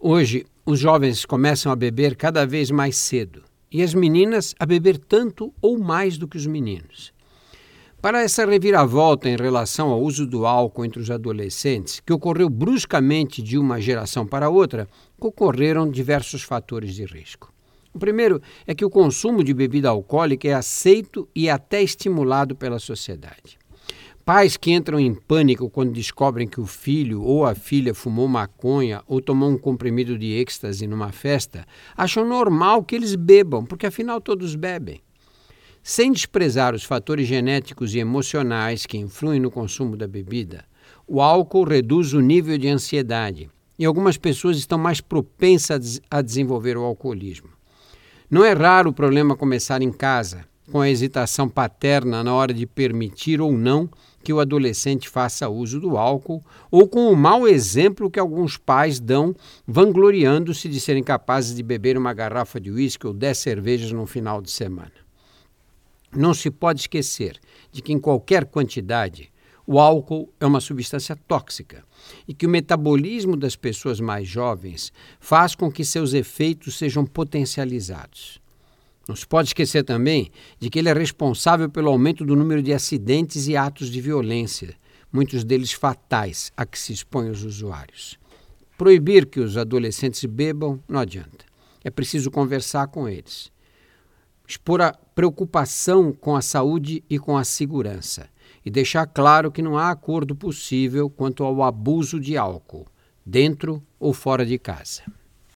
Hoje, os jovens começam a beber cada vez mais cedo e as meninas a beber tanto ou mais do que os meninos. Para essa reviravolta em relação ao uso do álcool entre os adolescentes, que ocorreu bruscamente de uma geração para outra, ocorreram diversos fatores de risco. O primeiro é que o consumo de bebida alcoólica é aceito e até estimulado pela sociedade. Pais que entram em pânico quando descobrem que o filho ou a filha fumou maconha ou tomou um comprimido de êxtase numa festa acham normal que eles bebam, porque afinal todos bebem. Sem desprezar os fatores genéticos e emocionais que influem no consumo da bebida, o álcool reduz o nível de ansiedade e algumas pessoas estão mais propensas a desenvolver o alcoolismo. Não é raro o problema começar em casa, com a hesitação paterna na hora de permitir ou não que o adolescente faça uso do álcool, ou com o mau exemplo que alguns pais dão, vangloriando-se de serem capazes de beber uma garrafa de uísque ou dez cervejas no final de semana. Não se pode esquecer de que, em qualquer quantidade, o álcool é uma substância tóxica e que o metabolismo das pessoas mais jovens faz com que seus efeitos sejam potencializados. Não se pode esquecer também de que ele é responsável pelo aumento do número de acidentes e atos de violência, muitos deles fatais, a que se expõem os usuários. Proibir que os adolescentes bebam não adianta. É preciso conversar com eles expor a preocupação com a saúde e com a segurança e deixar claro que não há acordo possível quanto ao abuso de álcool, dentro ou fora de casa.